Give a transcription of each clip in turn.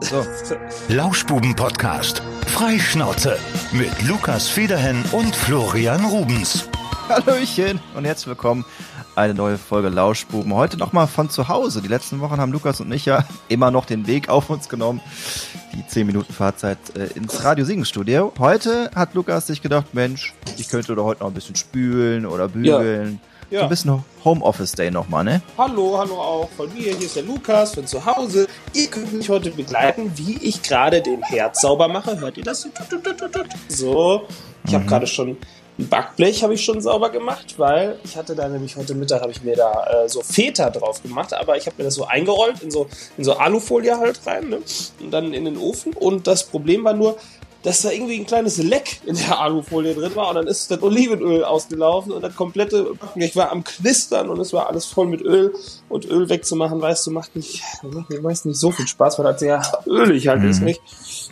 So. Lauschbuben-Podcast. Freischnauze. Mit Lukas Federhen und Florian Rubens. Hallöchen und herzlich willkommen. Eine neue Folge Lauschbuben. Heute nochmal von zu Hause. Die letzten Wochen haben Lukas und ich ja immer noch den Weg auf uns genommen. Die 10 Minuten Fahrzeit äh, ins Radio Singen-Studio. Heute hat Lukas sich gedacht, Mensch, ich könnte doch heute noch ein bisschen spülen oder bügeln. Ja. So ein bisschen Homeoffice-Day nochmal, ne? Hallo, hallo auch von mir. Hier ist der Lukas von zu Hause. Ihr könnt mich heute begleiten, wie ich gerade den Herd sauber mache. Hört ihr das? So, ich habe gerade schon ein Backblech habe ich schon sauber gemacht, weil ich hatte da nämlich heute Mittag habe ich mir da äh, so Feta drauf gemacht, aber ich habe mir das so eingerollt in so in so Alufolie halt rein ne? und dann in den Ofen und das Problem war nur, dass da irgendwie ein kleines Leck in der Alufolie drin war und dann ist das Olivenöl ausgelaufen und das komplette, ich war am Knistern und es war alles voll mit Öl und Öl wegzumachen, weißt du, macht nicht, macht mir meist nicht so viel Spaß, weil das sehr ölig halt ist, nicht?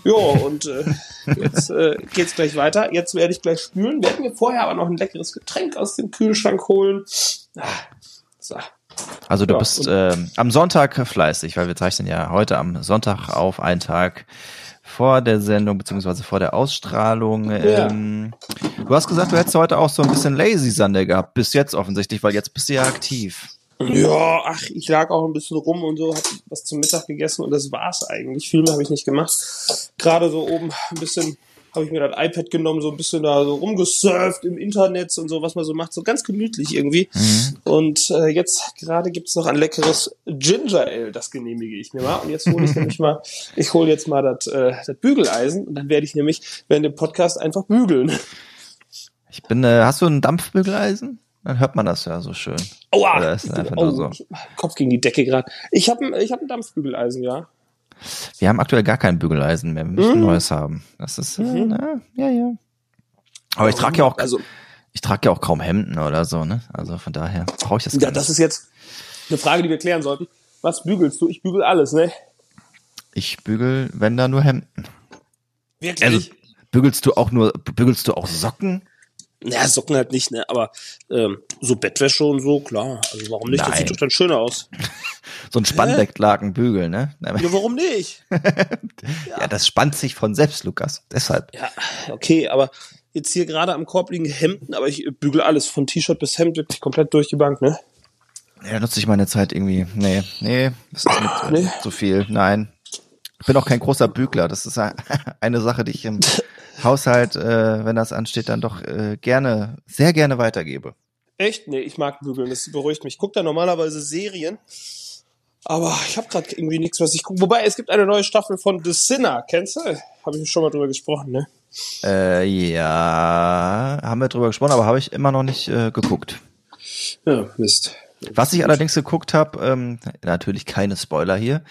Jo, und äh, jetzt äh, geht's gleich weiter. Jetzt werde ich gleich spülen, werde mir vorher aber noch ein leckeres Getränk aus dem Kühlschrank holen. Ah, so. Also du Ja, bist ähm, am Sonntag fleißig, weil wir zeichnen ja heute am Sonntag auf, einen Tag vor der Sendung beziehungsweise vor der Ausstrahlung. Ja. Ähm, du hast gesagt, du hättest heute auch so ein bisschen Lazy Sunday gehabt, bis jetzt offensichtlich, weil jetzt bist du ja aktiv. Ja, ach, ich lag auch ein bisschen rum und so, hab was zum Mittag gegessen und das war's eigentlich. Viel mehr habe ich nicht gemacht. Gerade so oben ein bisschen habe ich mir das iPad genommen, so ein bisschen da so rumgesurft im Internet und so, was man so macht, so ganz gemütlich irgendwie. Und äh, jetzt gerade gibt's noch ein leckeres Ginger Ale, das genehmige ich mir mal. Und jetzt hole ich nämlich mal, ich hole jetzt mal das äh, das Bügeleisen und dann werde ich nämlich während dem Podcast einfach bügeln. Ich bin, äh, hast du ein Dampfbügeleisen? Dann hört man das ja so schön. Aua! Oder ist es einfach nur so? Kopf gegen die Decke gerade. Ich habe ich hab ein Dampfbügeleisen, ja. Wir haben aktuell gar kein Bügeleisen mehr. Wir müssen Mhm. neues haben. Das ist, äh, na, ja, ja. Aber ich trage ja auch, Also, ich trage ja auch kaum Hemden oder so, ne? Also von daher brauche ich das Ja, gar das nicht. ist jetzt eine Frage, die wir klären sollten. Was bügelst du? Ich bügel alles, ne? Ich bügel, wenn da nur Hemden. Wirklich? Also bügelst du auch nur, bügelst du auch Socken? ja, Socken halt nicht, ne? Aber ähm, so Bettwäsche und so, klar. Also warum nicht? Das Nein. sieht doch dann schöner aus. So ein Spannbecklaken bügeln, ne? Ja, warum nicht? Ja, das spannt sich von selbst, Lukas. Deshalb. Ja, okay, aber jetzt hier gerade am Korb liegen Hemden, aber ich bügel alles von T-Shirt bis Hemd wirklich komplett durch die Bank, ne? Ja, nutze ich meine Zeit irgendwie. Nee, nee, das ist nicht äh, Nee. zu viel. Nein. Ich bin auch kein großer Bügler. Das ist eine Sache, die ich im Haushalt, äh, wenn das ansteht, dann doch äh, gerne, sehr gerne weitergebe. Echt? Nee, ich mag bügeln, das beruhigt mich. Ich gucke da normalerweise Serien, aber ich habe gerade irgendwie nichts, was ich gucke. Wobei, es gibt eine neue Staffel von The Sinner, kennst du? Habe ich schon mal drüber gesprochen, ne? Äh, ja, haben wir drüber gesprochen, aber habe ich immer noch nicht äh, geguckt. Ja, Mist. Was ich allerdings geguckt habe, ähm, natürlich keine Spoiler hier.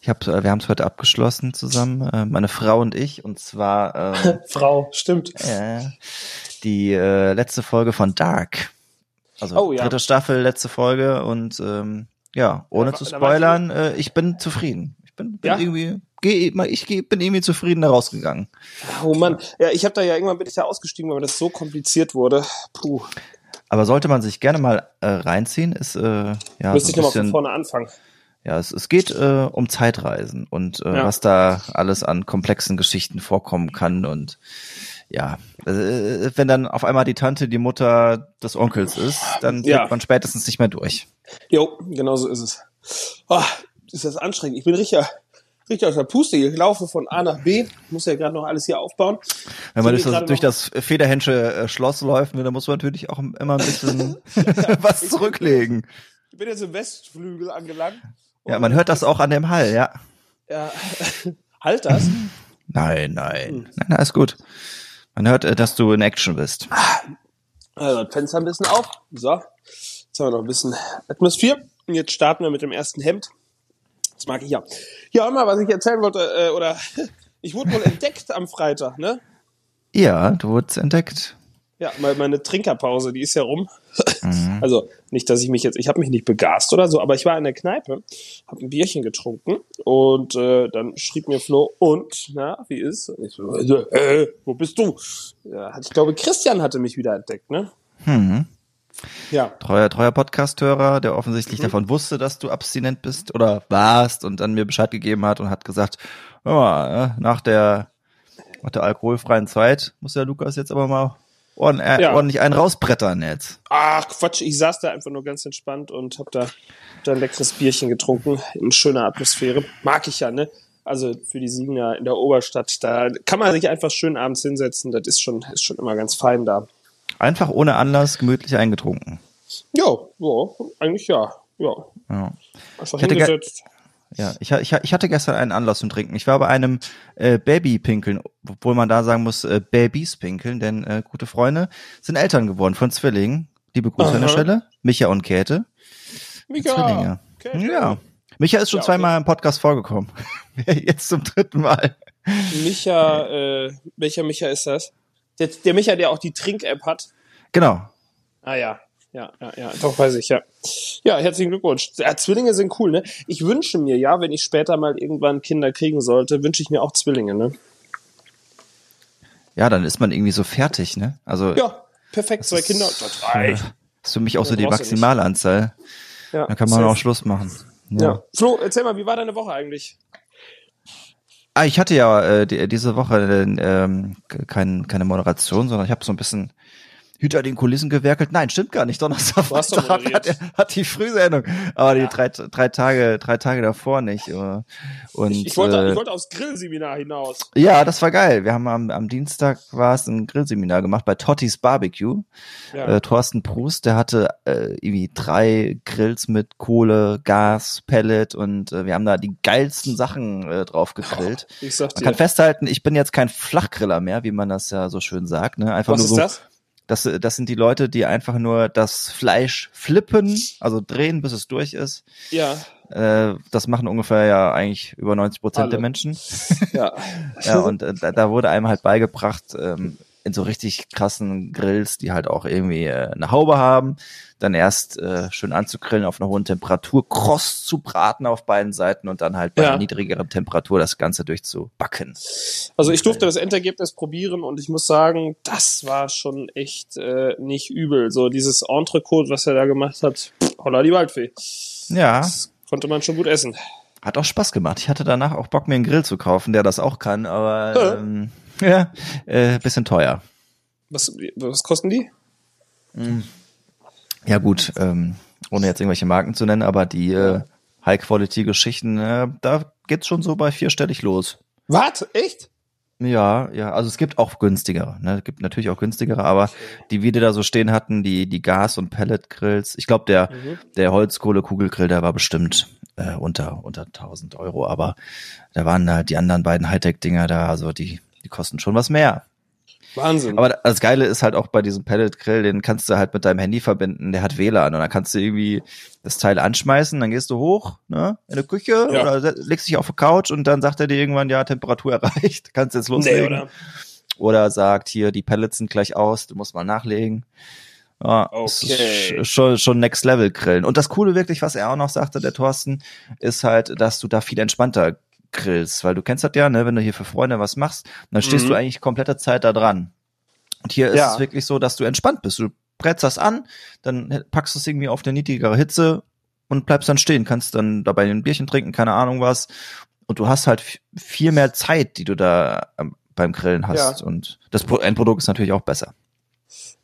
Ich hab, äh, wir haben es heute abgeschlossen zusammen, äh, meine Frau und ich, und zwar ähm, Frau, stimmt. äh, die äh, letzte Folge von Dark. Also Oh, ja. dritte Staffel, letzte Folge und ähm, ja, ohne Da- zu spoilern, äh, ich bin zufrieden. Ich bin, bin Ja? irgendwie, geh, ich geh, bin irgendwie zufrieden da rausgegangen. Oh Mann. Ja, ich habe da ja irgendwann bin ich da ausgestiegen, weil das so kompliziert wurde. Puh. Aber sollte man sich gerne mal äh, reinziehen, ist äh, ja Müsste so ich nochmal von vorne anfangen. ja, es, es geht äh, um Zeitreisen und äh, Ja. was da alles an komplexen Geschichten vorkommen kann und ja, äh, wenn dann auf einmal die Tante die Mutter des Onkels ist, dann Ja. blickt man spätestens nicht mehr durch. Jo, genau so ist es. Ah, ist das anstrengend. Ich bin richtig, richtig aus der Puste. Ich laufe von A nach B. Muss ja gerade noch alles hier aufbauen. Wenn man durch das, durch das Federhensche äh, Schloss läuft, dann muss man natürlich auch immer ein bisschen was zurücklegen. Ich bin jetzt im Westflügel angelangt. Ja, man hört das auch an dem Hall, ja. Ja. halt das. Nein, nein. Nein, nein, ist gut. Man hört, äh, dass du in Action bist. Also, das Fenster ein bisschen auf. So. Jetzt haben wir noch ein bisschen Atmosphäre. Und jetzt starten wir mit dem ersten Hemd. Das mag ich ja. Ja, mal, was ich erzählen wollte, äh, oder ich wurde wohl entdeckt am Freitag, ne? Ja, du wurdest entdeckt. Ja, meine, Trinkerpause, die ist ja rum. Also nicht, dass ich mich jetzt, ich habe mich nicht begast oder so, aber ich war in der Kneipe, habe ein Bierchen getrunken und äh, dann schrieb mir Flo, und, na, wie ist? Und ich so, äh, äh, wo bist du? Ja, ich glaube, Christian hatte mich wieder entdeckt, ne? Hm. Ja. Treuer, treuer Podcast-Hörer, der offensichtlich Mhm. davon wusste, dass du abstinent bist oder warst und dann mir Bescheid gegeben hat und hat gesagt, äh, nach der, nach der alkoholfreien Zeit muss der Lukas jetzt aber mal ordn äh, Ja. ordentlich einen rausbrettern jetzt. Ach Quatsch, ich saß da einfach nur ganz entspannt und hab da, da ein leckeres Bierchen getrunken in schöner Atmosphäre. Mag ich ja, ne? Also für die Siegener in der Oberstadt, da kann man sich einfach schön abends hinsetzen. Das ist schon, ist schon immer ganz fein da. Einfach ohne Anlass gemütlich eingetrunken. Ja, ja, eigentlich ja. Ja, Ja. einfach Ich hingesetzt. Ja, ich, ich, ich hatte gestern einen Anlass zum Trinken. Ich war bei einem äh, Babypinkeln, obwohl man da sagen muss, äh, Babys pinkeln, denn äh, gute Freunde sind Eltern geworden von Zwillingen. Liebe Grüße an der. Stelle. Micha und Käthe. Micha, Zwillinge. Käthe. Ja. Micha ist schon Ja, okay. zweimal im Podcast vorgekommen. Jetzt zum dritten Mal. Micha, äh, welcher Micha ist das? Der, der Micha, der auch die Trink-App hat. Genau. Ah ja, ja, ja, ja, doch weiß ich, ja. Ja, herzlichen Glückwunsch. Ja, Zwillinge sind cool, ne? Ich wünsche mir ja, wenn ich später mal irgendwann Kinder kriegen sollte, wünsche ich mir auch Zwillinge, ne? Ja, dann ist man irgendwie so fertig, ne? Also Ja, perfekt, zwei Kinder. Das reicht. ist für mich auch so Ja, die. Maximalanzahl. Ja, Dann kann man safe. auch Schluss machen. Ja. Flo, erzähl mal, wie war deine Woche eigentlich? Ah, ich hatte ja äh, die, diese Woche äh, ähm, kein, keine Moderation, sondern ich habe so ein bisschen hinter den Kulissen gewerkelt. Nein, stimmt gar nicht. Donnerstag hat, hat die Frühsendung, aber die drei, drei Tage, drei Tage davor nicht. äh, Und Ich, ich, wollte, äh, ich wollte aufs Grillseminar hinaus. ja, das war geil. Wir haben am, am Dienstag war es ein Grillseminar gemacht bei Tottis Barbecue. Ja. Äh, Thorsten Prust, der hatte äh, irgendwie drei Grills mit Kohle, Gas, Pellet und äh, wir haben da die geilsten Sachen äh, drauf gegrillt. ich sag Man kann festhalten, ich bin jetzt kein Flachgriller mehr, wie man das ja so schön sagt. Ne? Einfach Was nur ist so, das? Das, das sind die Leute, die einfach nur das Fleisch flippen, also drehen, bis es durch ist. Ja, Äh, das machen ungefähr ja eigentlich über 90 Prozent der. Menschen. ja. Ja, und äh, da, da wurde einem halt beigebracht, ähm, in so richtig krassen Grills, die halt auch irgendwie äh, eine Haube haben, dann erst äh, schön anzugrillen auf einer hohen Temperatur, kross zu braten auf beiden Seiten und dann halt bei Ja. einer niedrigeren Temperatur das Ganze durchzubacken. Also ich durfte das Endergebnis probieren und ich muss sagen, das war schon echt äh, nicht übel. So dieses Entrecote, was er da gemacht hat, holla die Waldfee. Ja, Das konnte man schon gut essen. hat auch Spaß gemacht. Ich hatte danach auch Bock, mir einen Grill zu kaufen, der das auch kann, aber ähm, ja, äh, bisschen teuer. Was, was kosten die? Ja gut, ähm, ohne jetzt irgendwelche Marken zu nennen, aber die äh, High-Quality-Geschichten, äh, da geht's schon so bei vierstellig los. Was? Echt? Ja, ja, also es gibt auch günstigere, ne? Es gibt natürlich auch günstigere, aber die wir da so stehen hatten, die die Gas- und Pellet-Grills, ich glaube der Mhm. der Holzkohle-Kugelgrill, der war bestimmt äh, unter unter 1000 Euro, aber da waren halt die anderen beiden Hightech-Dinger da, also die die kosten schon was mehr. Wahnsinn. Aber das Geile ist halt auch bei diesem Pellet-Grill, den kannst du halt mit deinem Handy verbinden, der hat WLAN und dann kannst du irgendwie das Teil anschmeißen, dann gehst du hoch, ne, in die Küche Ja. oder legst dich auf die Couch und dann sagt er dir irgendwann, ja, Temperatur erreicht, kannst jetzt nee, loslegen. oder? oder? sagt, hier, die Pellets sind gleich aus, du musst mal nachlegen. Ja, Okay. sch- schon, schon Next Level Grillen. Und das Coole wirklich, was er auch noch sagte, der Thorsten, ist halt, dass du da viel entspannter grillst, weil du kennst das ja, ne, wenn du hier für Freunde was machst, dann stehst Mhm. du eigentlich komplette Zeit da dran. Und hier ist Ja. es wirklich so, dass du entspannt bist. Du brätst das an, dann packst du es irgendwie auf eine niedrigere Hitze und bleibst dann stehen, kannst dann dabei ein Bierchen trinken, keine Ahnung was. Und du hast halt viel mehr Zeit, die du da ähm, beim Grillen hast. Ja. Und das Pro- Endprodukt ist natürlich auch besser.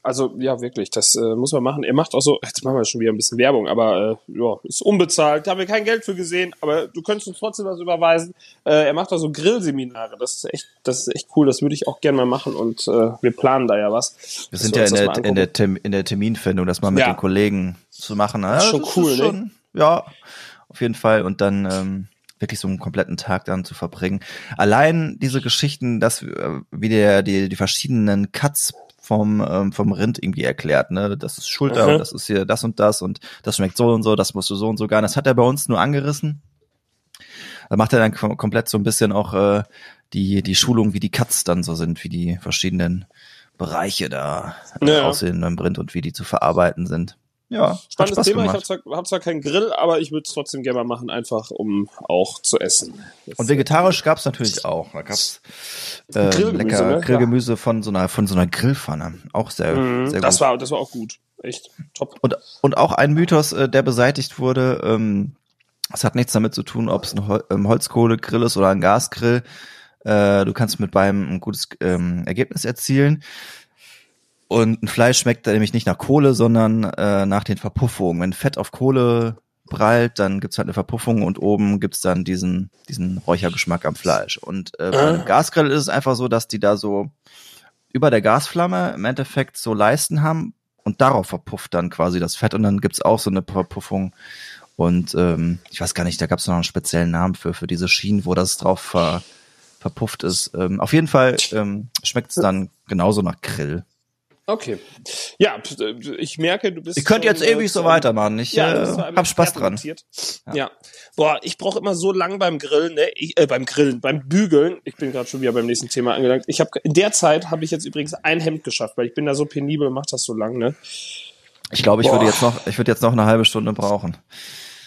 Also ja, wirklich, das äh, muss man machen. Er macht auch so, jetzt machen wir schon wieder ein bisschen Werbung, aber äh, ja, ist unbezahlt, da haben wir kein Geld für gesehen, aber du könntest uns trotzdem was überweisen. Äh, er macht auch so Grillseminare, das ist echt, das ist echt cool, das würde ich auch gerne mal machen und äh, wir planen da ja was. Wir sind ja in das der, in, der in der Terminfindung, das mal mit Ja. den Kollegen zu machen. Das ist schon cool, ne? schon, Ja, auf jeden Fall. Und dann ähm, wirklich so einen kompletten Tag dann zu verbringen. Allein diese Geschichten, dass äh, wie der die, die verschiedenen Cuts vom ähm, vom Rind irgendwie erklärt, ne, das ist Schulter Mhm. und das ist hier das und das und das schmeckt so und so, das musst du so und so gar. Das hat er bei uns nur angerissen. Da macht er dann kom komplett so ein bisschen auch äh, die die Schulung, wie die Cuts dann so sind, wie die verschiedenen Bereiche da Ja. aussehen beim Rind und wie die zu verarbeiten sind. Ja, Spannendes Thema, ich gemacht. habe zwar, hab zwar keinen Grill, aber ich würde es trotzdem gerne mal machen, einfach um auch zu essen. Das- Und vegetarisch gab's natürlich auch. Da gab's äh, Grillgemüse, lecker ne? Grillgemüse von so einer von so einer Grillpfanne. Auch sehr, Mhm, sehr das gut. war, das war auch gut. echt top. Und, und auch ein Mythos, äh, der beseitigt wurde, ähm, es hat nichts damit zu tun, ob es ein Hol ähm, Holzkohlegrill ist oder ein Gasgrill. Äh, du kannst mit beidem ein gutes ähm, Ergebnis erzielen. Und ein Fleisch schmeckt nämlich nicht nach Kohle, sondern äh, nach den Verpuffungen. Wenn Fett auf Kohle prallt, dann gibt's halt eine Verpuffung und oben gibt's dann diesen, diesen Räuchergeschmack am Fleisch. Und äh, bei einem Gasgrill ist es einfach so, dass die da so über der Gasflamme im Endeffekt so Leisten haben und darauf verpufft dann quasi das Fett und dann gibt's auch so eine Verpuffung. Und ähm, ich weiß gar nicht, da gab's noch einen speziellen Namen für, für diese Schienen, wo das drauf ver, verpufft ist. Ähm, auf jeden Fall ähm, schmeckt's dann genauso nach Grill. Okay. Ja, ich merke, du bist. Ihr könnt jetzt ewig so weitermachen. Ich Ja, äh, hab Spaß dran. notiert. Ja. Boah, ich brauche immer so lang beim Grillen, ne? Ich, äh, beim Grillen, beim Bügeln. Ich bin gerade schon wieder beim nächsten Thema angelangt. Ich habe in der Zeit habe ich jetzt übrigens ein Hemd geschafft, weil ich bin da so penibel und mach das so lang, ne? Ich glaube, ich würde Boah. jetzt noch, ich würde jetzt noch eine halbe Stunde brauchen.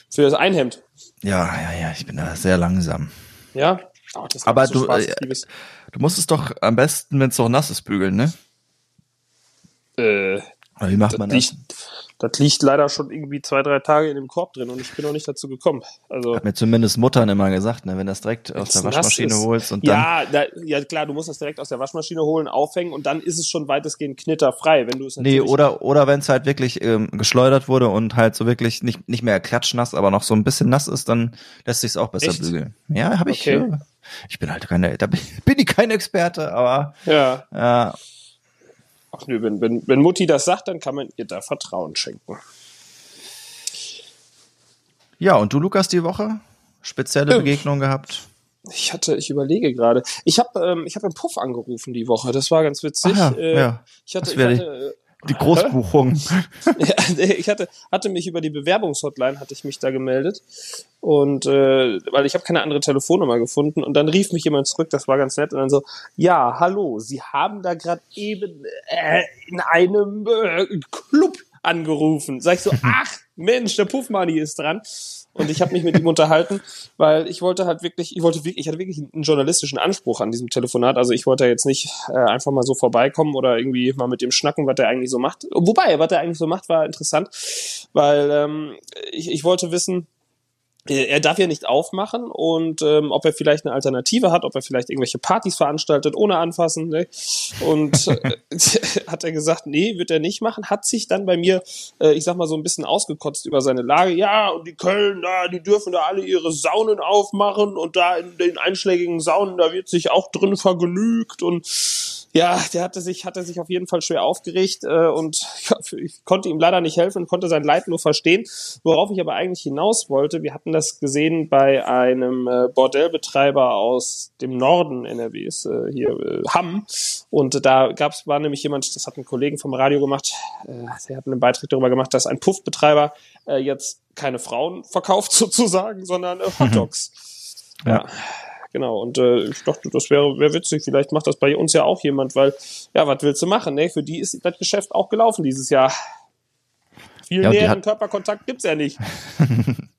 Für das ein Hemd. Ja, ja, ja, ich bin da sehr langsam. Ja. Oh, das macht Aber du, Spaß, äh, ich. Du musst es doch am besten, wenn es noch nass ist, bügeln, ne? Äh, wie macht das man das? liegt, das liegt leider schon irgendwie zwei, drei Tage in dem Korb drin und ich bin noch nicht dazu gekommen. Also Hat mir zumindest Muttern immer gesagt, ne? Wenn du das direkt aus der Waschmaschine holst und dann. ja, da, ja klar, du musst das direkt aus der Waschmaschine holen, aufhängen und dann ist es schon weitestgehend knitterfrei, wenn du es Nee, oder, oder wenn es halt wirklich ähm, geschleudert wurde und halt so wirklich nicht, nicht mehr klatschnass, aber noch so ein bisschen nass ist, dann lässt sich's auch besser Echt? bügeln. Ja, habe ich. Okay. Äh, ich bin halt keine, da bin, bin ich kein Experte, aber Ja, ja, ach nö, wenn, wenn, wenn Mutti das sagt, dann kann man ihr da Vertrauen schenken. ja. Und du, Lukas, die Woche spezielle Ähm. Begegnung gehabt? Ich hatte, ich überlege gerade. Ich habe ähm, ich hab im Puff angerufen die Woche. Das war ganz witzig. Ah, ja, äh, ja. Ich hatte, ich hatte, Die Großbuchung. Ja, ich hatte, hatte mich über die Bewerbungshotline hatte ich mich da gemeldet und äh, weil ich habe keine andere Telefonnummer gefunden und dann rief mich jemand zurück, das war ganz nett und dann so, ja, hallo, Sie haben da gerade eben äh, in einem äh, Club angerufen. Sag ich so, ach Mensch, der Puffmani ist dran. Und ich habe mich mit ihm unterhalten, weil ich wollte halt wirklich, ich wollte wirklich, ich hatte wirklich einen journalistischen Anspruch an diesem Telefonat. Also ich wollte jetzt nicht äh, einfach mal so vorbeikommen oder irgendwie mal mit dem schnacken, was der eigentlich so macht. Wobei, was der eigentlich so macht, war interessant, weil ähm, ich, ich wollte wissen, er er darf ja nicht aufmachen und ähm, ob er vielleicht eine Alternative hat, ob er vielleicht irgendwelche Partys veranstaltet ohne anfassen. Ne? Und äh, hat er gesagt, nee, wird er nicht machen. Hat sich dann bei mir, äh, ich sag mal so ein bisschen ausgekotzt über seine Lage. Ja, und die Köln, da, die dürfen da alle ihre Saunen aufmachen und da in den einschlägigen Saunen, da wird sich auch drin vergnügt und ja, der hatte sich, hatte sich auf jeden Fall schwer aufgeregt äh, und ich konnte ihm leider nicht helfen und konnte sein Leid nur verstehen. Worauf ich aber eigentlich hinaus wollte, wir hatten das gesehen bei einem äh, Bordellbetreiber aus dem Norden NRWs, äh, hier äh, Hamm. Und da gab's war nämlich jemand, das hat ein Kollegen vom Radio gemacht, äh, der hat einen Beitrag darüber gemacht, dass ein Puffbetreiber äh, jetzt keine Frauen verkauft sozusagen, sondern äh, Hotdogs. Ja. Genau, und äh, ich dachte, das wäre wär witzig. Vielleicht macht das bei uns ja auch jemand, weil, ja, was willst du machen? Ne? Für die ist das Geschäft auch gelaufen dieses Jahr. Viel Ja, näheren hat- Körperkontakt gibt's ja nicht.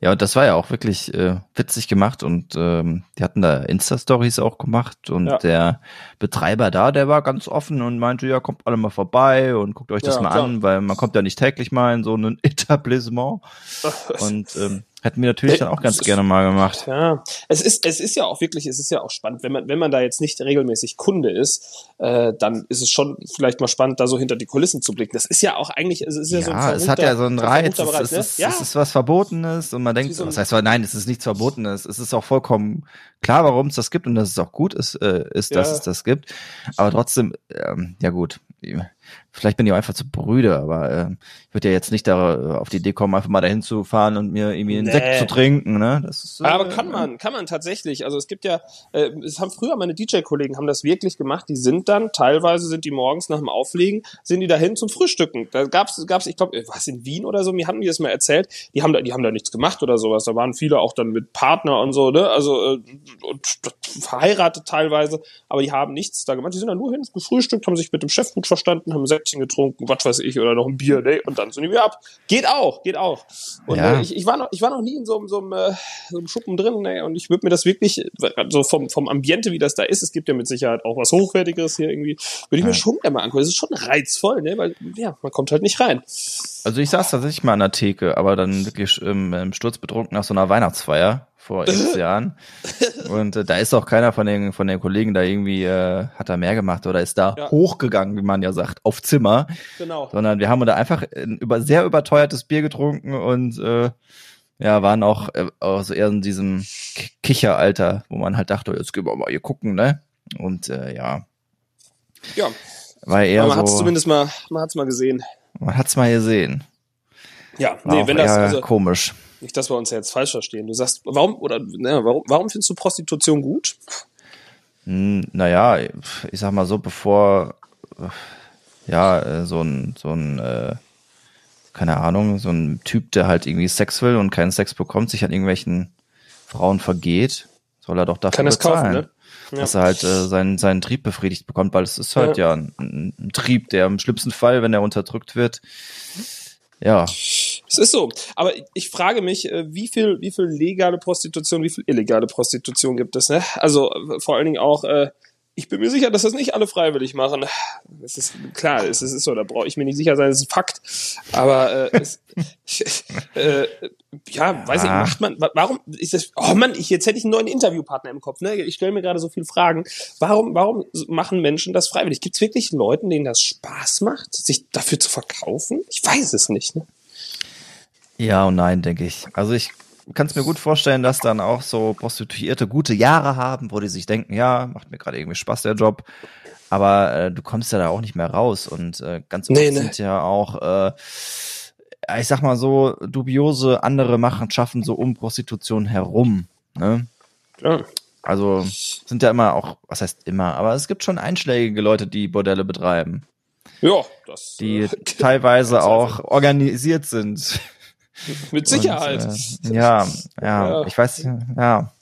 Ja, und das war ja auch wirklich äh, witzig gemacht und ähm, die hatten da Insta-Stories auch gemacht und Ja. der Betreiber da, der war ganz offen und meinte, ja, kommt alle mal vorbei und guckt euch das Ja, mal klar. an, weil man kommt ja nicht täglich mal in so ein Etablissement und ähm, hätten wir natürlich Äh, dann auch ganz gerne mal gemacht. Ja, es ist, es ist ja auch wirklich, es ist ja auch spannend, wenn man, wenn man da jetzt nicht regelmäßig Kunde ist, äh, dann ist es schon vielleicht mal spannend, da so hinter die Kulissen zu blicken. Das ist ja auch eigentlich, es ist ja, so ein Ja, es hat ja so einen Reiz, es, ist, ne? es, ja, es ist was Verbotenes und man denkt, so was heißt, nein, es ist nichts Verbotenes, es ist auch vollkommen klar, warum es das gibt und dass es auch gut ist, äh, ist dass Ja. es das gibt, aber trotzdem, ähm, ja gut, vielleicht bin ich auch einfach zu brüde, aber ähm, ich würde ja jetzt nicht da äh, auf die Idee kommen, einfach mal dahin zu fahren und mir irgendwie einen Nee. Sekt zu trinken, ne, das ist, äh, Aber kann man, kann man tatsächlich. Also es gibt ja, äh, es haben früher meine DJ-Kollegen haben das wirklich gemacht. Die sind dann, teilweise sind die morgens nach dem Auflegen, sind die dahin zum Frühstücken. Da gab's, gab's, ich glaube, was in Wien oder so, mir hatten die das mal erzählt. Die haben da, die haben da nichts gemacht oder sowas. Da waren viele auch dann mit Partner und so, ne? Also äh, und verheiratet teilweise, aber die haben nichts da gemacht. Die sind dann nur hin, gefrühstückt, haben sich mit dem Chef gut verstanden, haben ein Säckchen getrunken, was weiß ich, oder noch ein Bier, ne? Und dann sind die wieder ab. Geht auch, geht auch. Und Ja. äh, ich, ich, war noch, ich war noch nie in so, einem- so, einem, äh, so einem Schuppen drin, ne? Und ich würde mir das wirklich, so vom, vom Ambiente, wie das da ist, es gibt ja mit Sicherheit auch was Hochwertiges hier irgendwie, würde ich mir schon gerne mal angucken. Das ist schon reizvoll, ne? Weil, ja, man kommt halt nicht rein. Also ich saß tatsächlich mal an der Theke, aber dann wirklich im, im Sturz betrunken nach so einer Weihnachtsfeier vor x Jahren. Und äh, da ist auch keiner von den von den Kollegen da irgendwie äh, hat da mehr gemacht oder ist da Ja. hochgegangen, wie man ja sagt, auf Zimmer, Genau. sondern wir haben da einfach ein über sehr überteuertes Bier getrunken und äh, ja, waren auch, äh, auch so eher in diesem Kicheralter, wo man halt dachte, jetzt gehen wir mal hier gucken, ne? Und äh, ja, Ja, war eher aber man hat es so, zumindest mal, man hat's mal gesehen. man hat's mal gesehen. Ja, War nee, wenn das, also, komisch. Nicht, dass wir uns jetzt falsch verstehen. Du sagst, warum, oder, ne, warum, warum findest du Prostitution gut? Hm, Naja, ich sag mal so, bevor ja äh, so ein so ein äh, keine Ahnung, so ein Typ, der halt irgendwie Sex will und keinen Sex bekommt, sich an irgendwelchen Frauen vergeht, soll er doch dafür Kann bezahlen, kaufen, ne? Ja. dass er halt äh, seinen seinen Trieb befriedigt bekommt, weil es ist halt ja, ein, ein Trieb, der im schlimmsten Fall, wenn er unterdrückt wird, ja, Es ist so. Aber ich frage mich, äh, wie viel, wie viel legale Prostitution, wie viel illegale Prostitution gibt es, ne? Also, äh, vor allen Dingen auch, äh, ich bin mir sicher, dass das nicht alle freiwillig machen. Es ist klar, es ist so, da brauche ich mir nicht sicher sein, das ist ein Fakt. Aber äh, es, äh, ja, weiß ich, Ja. macht man, wa- warum ist das, oh Mann, ich, jetzt hätte ich einen neuen Interviewpartner im Kopf, ne? Ich stelle mir gerade so viele Fragen. Warum, warum machen Menschen das freiwillig? Gibt es wirklich Leuten, denen das Spaß macht, sich dafür zu verkaufen? Ich weiß es nicht, ne? Ja und nein, denke ich. Also ich kann es mir gut vorstellen, dass dann auch so Prostituierte gute Jahre haben, wo die sich denken, ja, macht mir gerade irgendwie Spaß der Job. Aber äh, du kommst ja da auch nicht mehr raus. Und äh, ganz oft Nee, ne. sind ja auch, äh, ich sag mal so, dubiose andere Machenschaften so um Prostitution herum. Ne? Ja. Also sind ja immer auch, was heißt immer, aber es gibt schon einschlägige Leute, die Bordelle betreiben, Ja, das die äh, teilweise auch organisiert sind. mit Sicherheit. Und, äh, ja, ja, Ja. ich weiß, ja. Ja,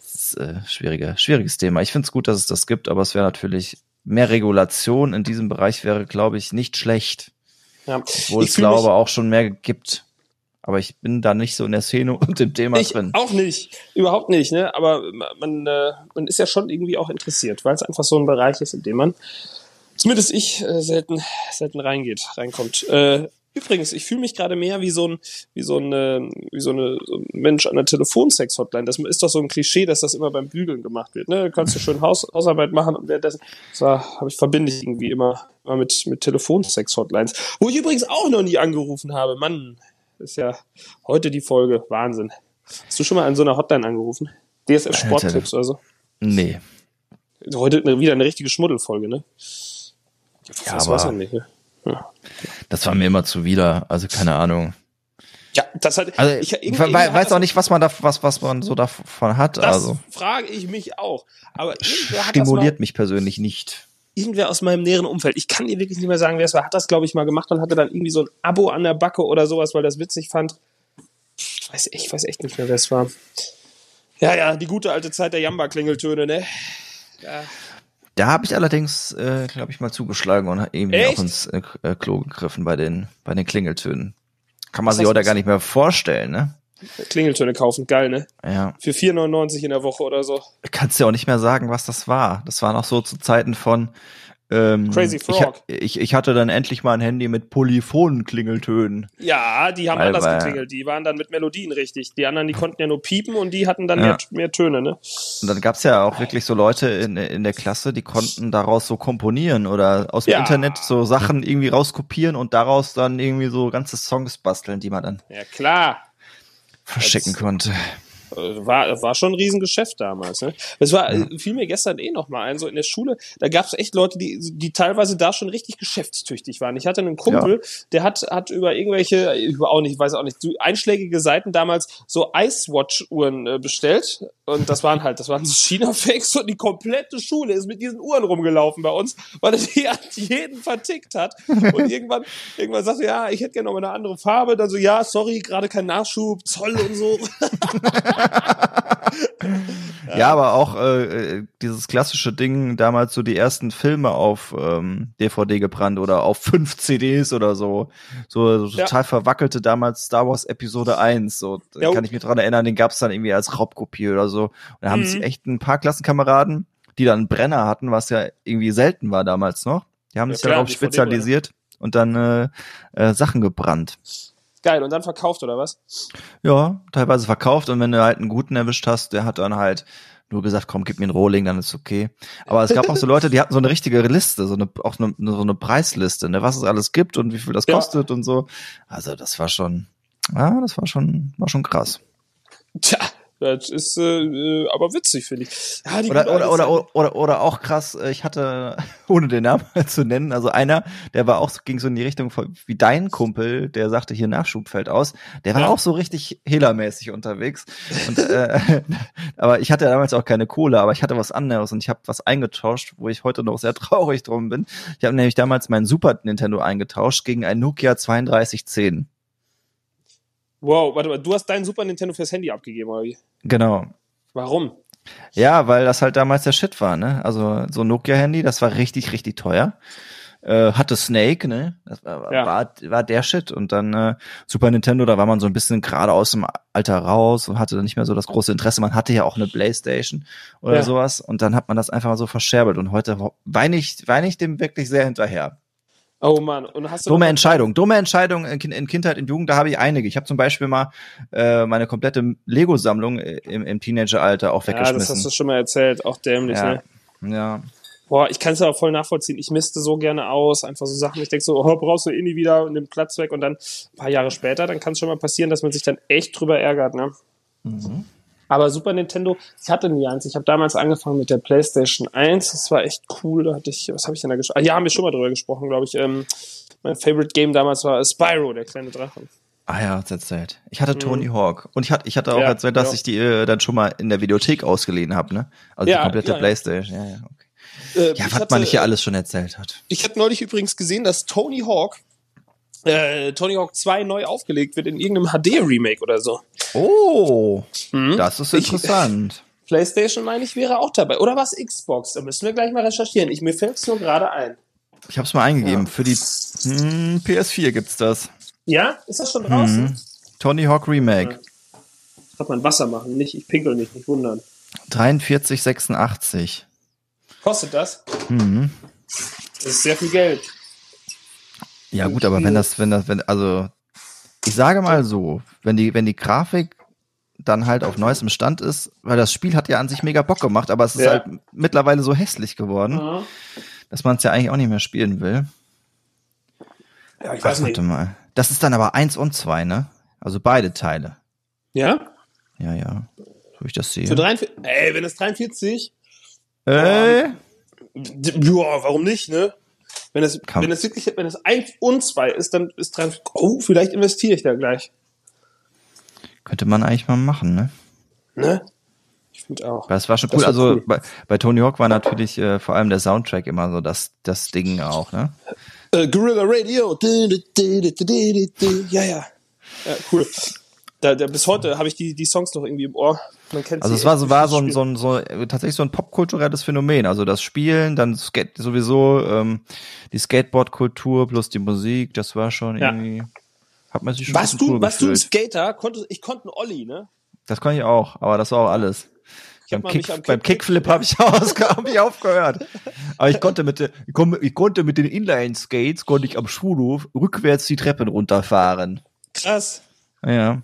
das ist äh, schwieriger, schwieriges Thema. Ich finde es gut, dass es das gibt, aber es wäre natürlich mehr Regulation in diesem Bereich wäre, glaube ich, nicht schlecht. ja. Obwohl Ich es, glaube auch schon mehr gibt. Aber ich bin da nicht so in der Szene und im Thema Ich drin. auch nicht, überhaupt nicht, ne? Aber man, äh, man ist ja schon irgendwie auch interessiert, weil es einfach so ein Bereich ist, in dem man, zumindest ich, äh, selten, selten reingeht, reinkommt. Äh, übrigens, ich fühle mich gerade mehr wie so ein, wie so ein, äh, wie so, eine, so ein Mensch an der Telefonsex-Hotline. Das ist doch so ein Klischee, dass das immer beim Bügeln gemacht wird. Ne? Du kannst du schön Haus, Hausarbeit machen und währenddessen, das war, habe ich verbinde ich irgendwie immer, immer mit, mit Telefonsex-Hotlines. Wo ich übrigens auch noch nie angerufen habe. Mann, ist ja heute die Folge. Wahnsinn. Hast du schon mal an so einer Hotline angerufen? DSF Sporttipps oder so? Nee. Heute eine- wieder eine richtige Schmuddelfolge, ne? Ja, das aber- weiß man nicht. Ne? Ja. Das war mir immer zuwider. Also keine Ahnung. ja, das hat. Also ich, ich, weiß auch nicht, was man da, was, was man so davon hat. Das also frage ich mich auch. Aber stimuliert mal, mich persönlich nicht. irgendwer aus meinem näheren Umfeld. Ich kann dir wirklich nicht mehr sagen, wer es war. Hat das, glaube ich, mal gemacht und hatte dann irgendwie so ein Abo an der Backe oder sowas, weil das witzig fand. Ich weiß, ich weiß echt nicht mehr, wer es war. Ja, ja, die gute alte Zeit der Jamba-Klingeltöne, ne? Ja. Da habe ich allerdings, äh, glaube ich, mal zugeschlagen und irgendwie Echt? auch ins äh, äh, Klo gegriffen bei den, bei den Klingeltönen. Kann man Was sich heute gar nicht mehr vorstellen, ne? Klingeltöne kaufen, geil, ne? Ja. Für 4,99 in der Woche oder so. Kannst ja auch nicht mehr sagen, was das war. Das war noch so zu Zeiten von ähm, Crazy Ich, Frog. ha- ich, ich hatte dann endlich mal ein Handy mit Polyphonen-Klingeltönen. Ja, die haben Weil- anders geklingelt. Die waren dann mit Melodien richtig. Die anderen, die konnten ja nur piepen und die hatten dann Ja. mehr, mehr Töne, ne? Und dann gab's ja auch wirklich so Leute in, in der Klasse, die konnten daraus so komponieren oder aus dem Ja. Internet so Sachen irgendwie rauskopieren und daraus dann irgendwie so ganze Songs basteln, die man dann Ja, klar. verschicken konnte. Äh, War, war schon ein Riesengeschäft damals. Ne? Es war, fiel mir gestern eh noch mal ein, so in der Schule, da gab es echt Leute, die, die teilweise da schon richtig geschäftstüchtig waren. Ich hatte einen Kumpel, der hat, hat über irgendwelche, über auch nicht, weiß auch nicht, einschlägige Seiten damals so Icewatch-Uhren äh, bestellt. Und das waren halt, das waren so China-Fakes und die komplette Schule ist mit diesen Uhren rumgelaufen bei uns, weil er die an jeden vertickt hat. Und irgendwann, irgendwann sagte er, ja, ich hätte gerne noch mal eine andere Farbe. Dann so, ja, sorry, gerade kein Nachschub, Zoll und so. Ja, aber auch äh, dieses klassische Ding, damals so die ersten Filme auf ähm, DVD gebrannt oder auf fünf CDs oder so. So, so Ja. total verwackelte damals Star Wars Episode 1. So Jo. kann ich mich dran erinnern, den gab's dann irgendwie als Raubkopie oder so. Und da haben Mhm. sich echt ein paar Klassenkameraden, die dann einen Brenner hatten, was ja irgendwie selten war damals noch. Die haben Ja, sich klar, darauf spezialisiert und dann äh, äh, Sachen gebrannt. Geil, und dann verkauft oder was? Ja, teilweise verkauft und wenn du halt einen guten erwischt hast, der hat dann halt nur gesagt, komm, gib mir einen Rohling, dann ist okay. Aber es gab auch so Leute, die hatten so eine richtige Liste, so eine, auch eine, so eine Preisliste, ne, was es alles gibt und wie viel das Ja. kostet und so. Also das war schon, ja, das war schon, war schon krass. Tja, das ist äh, äh, aber witzig, finde ich. Ja, die Oder, oder, Zeit. oder, oder, oder auch krass, äh, ich hatte, ohne den Namen zu nennen, also einer, der war auch, ging so in die Richtung von, wie dein Kumpel, der sagte hier Nachschub fällt aus, der war Ja. auch so richtig hehlermäßig unterwegs. Und, äh, aber ich hatte damals auch keine Kohle, aber ich hatte was anderes und ich habe was eingetauscht, wo ich heute noch sehr traurig drum bin. Ich habe nämlich damals meinen Super Nintendo eingetauscht gegen ein Nokia 3210. Wow, warte mal, du hast deinen Super Nintendo fürs Handy abgegeben, oder wie? Genau. Warum? Ja, weil das halt damals der Shit war, ne? Also so ein Nokia-Handy, das war richtig, richtig teuer. Äh, hatte Snake, ne? Das war, Ja. war, war der Shit. Und dann äh, Super Nintendo, da war man so ein bisschen gerade aus dem Alter raus und hatte dann nicht mehr so das große Interesse. Man hatte ja auch eine Playstation oder Ja. sowas. Und dann hat man das einfach mal so verscherbelt. Und heute weine ich, weine ich dem wirklich sehr hinterher. Oh Mann, und hast du Dumme Entscheidung. Dumme Entscheidung in, Kin- in Kindheit, in Jugend, da habe ich einige. Ich habe zum Beispiel mal äh, meine komplette Lego-Sammlung äh, im, im Teenageralter auch Ja, weggeschmissen. das hast du schon mal erzählt, auch dämlich, ja. ne? ja. Boah, ich kann es aber voll nachvollziehen. Ich misste so gerne aus, einfach so Sachen. Ich denk so, oh, brauchst du eh nie wieder und nimm Platz weg und dann ein paar Jahre später, dann kann es schon mal passieren, dass man sich dann echt drüber ärgert, ne? Mhm. Aber Super Nintendo, ich hatte nie eins. Ich habe damals angefangen mit der PlayStation 1. Das war echt cool. Da hatte ich, was habe ich denn da gesprochen? Ah, ja, haben wir schon mal drüber gesprochen, glaube ich. Ähm, mein Favorite Game damals war Spyro, der kleine Drache. Ah ja, hat's erzählt. Ich hatte Tony Hawk und ich hatte, ich hatte auch Mhm. Ja, erzählt, dass ja. ich die äh, dann schon mal in der Videothek ausgeliehen habe, ne? Also Ja, die komplette. Playstation. Ja, ja, okay. Äh, Ja, was hatte, man nicht hier alles schon erzählt hat. Ich habe neulich übrigens gesehen, dass Tony Hawk, äh, Tony Hawk 2 neu aufgelegt wird in irgendeinem HD-Remake oder so. Oh, das ist Mhm. Ich- interessant. PlayStation, meine ich, wäre auch dabei. Oder was Xbox? Da müssen wir gleich mal recherchieren. Ich, mir fällt es nur gerade ein. Ich habe es mal eingegeben. Für die hm, PS4 gibt's das. Ja? Ist das schon draußen? Mhm. Tony Hawk Remake. Hat man Wasser machen, nicht? Ich pinkel nicht, nicht wundern. 43,86. Kostet das? Mhm. Das ist sehr viel Geld. Ja gut, aber wenn das, wenn das, wenn, also ich sage mal so, wenn die, wenn die Grafik dann halt auf neuestem Stand ist, weil das Spiel hat ja an sich mega Bock gemacht, aber es ist Ja. halt mittlerweile so hässlich geworden, Mhm. dass man es ja eigentlich auch nicht mehr spielen will. Ja, ich Ach, weiß nicht. warte mal. Das ist dann aber eins und zwei, ne? Also beide Teile. Ja? Ja, ja. So ich das sehe. Für 43? Ey, wenn es 43? äh, D- Ja, warum nicht, ne? Wenn es, Kann- wenn es wirklich, wenn es 1 und 2 ist, dann ist 43. Oh, vielleicht investiere ich da gleich. könnte man eigentlich mal machen, ne? Ne? Ich finde auch. Es war schon Das cool. war also cool. Bei, bei Tony Hawk war natürlich äh, vor allem der Soundtrack immer so das, das Ding auch, ne? Äh, Guerrilla Radio. Ja, ja. Ja, cool. Da, da, bis heute habe ich die, die Songs noch irgendwie im Ohr. Man kennt Also es war so, war so ein, so ein, so tatsächlich so ein popkulturelles Phänomen. Also das Spielen, dann Skate, sowieso ähm, die Skateboard-Kultur plus die Musik, das war schon Ja. irgendwie. Hat man sich schon Warst du, cool warst du ein gefühlt. Skater? Konntest, ich konnte einen Olli, ne? Das kann ich auch, aber das war auch alles. Beim, Kick, am beim Kickflip- habe ich, hab ich aufgehört. Aber ich konnte mit, konnte, ich konnte mit den Inline-Skates, konnte ich am Schulhof rückwärts die Treppen runterfahren. Krass. Ja.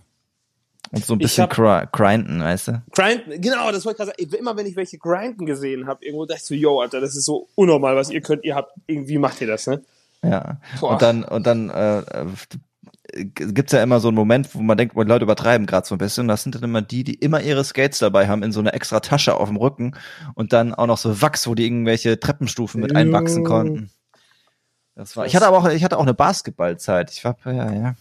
Und so ein bisschen hab- gri- grinden, weißt du? Grinden, genau, das wollte ich gerade sagen. Immer wenn ich welche grinden gesehen habe, irgendwo dachte ich so, yo, Alter, das ist so unnormal, was ihr könnt. Ihr habt, irgendwie macht ihr das, ne? Ja. Boah. Und dann, und dann äh, äh, gibt's ja immer so einen Moment, wo man denkt, oh, Leute übertreiben gerade so ein bisschen. Das sind dann immer die, die immer ihre Skates dabei haben in so einer extra Tasche auf dem Rücken und dann auch noch so Wachs, wo die irgendwelche Treppenstufen mit einwachsen konnten. Das war. Ich hatte aber auch, ich hatte auch eine Basketballzeit. Ich war, ja, ja.